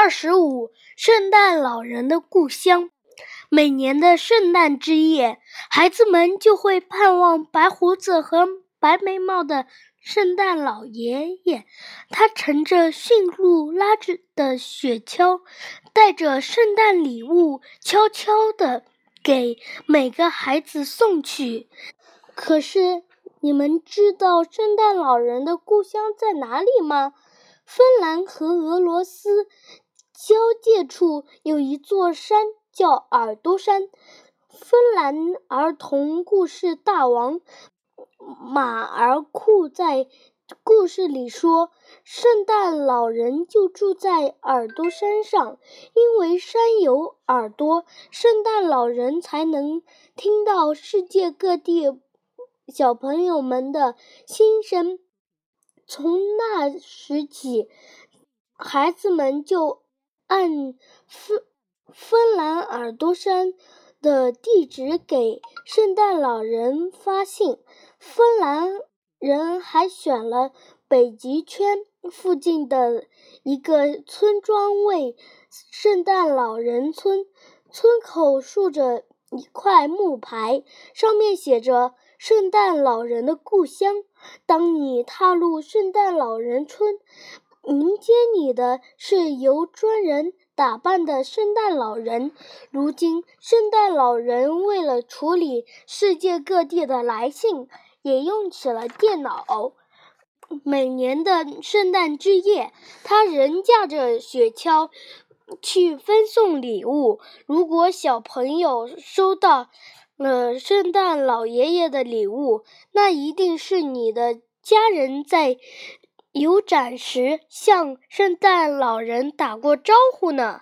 二十五，圣诞老人的故乡。每年的圣诞之夜，孩子们就会盼望白胡子和白眉毛的圣诞老爷爷。他乘着驯鹿，拉着的雪橇，带着圣诞礼物，悄悄地给每个孩子送去。可是，你们知道圣诞老人的故乡在哪里吗？芬兰和俄罗斯交界处有一座山，叫耳朵山。芬兰儿童故事大王马尔库在故事里说，圣诞老人就住在耳朵山上，因为山有耳朵，圣诞老人才能听到世界各地小朋友们的心声。从那时起，孩子们就按芬芬兰耳朵山的地址给圣诞老人发信。芬兰人还选了北极圈附近的一个村庄为圣诞老人村，村口竖着一块木牌，上面写着。圣诞老人的故乡。当你踏入圣诞老人村，迎接你的是由专人打扮的圣诞老人。如今，圣诞老人为了处理世界各地的来信，也用起了电脑。每年的圣诞之夜，他仍驾着雪橇去分送礼物。如果小朋友收到，了圣诞老爷爷的礼物，那一定是你的家人在有展时向圣诞老人打过招呼呢。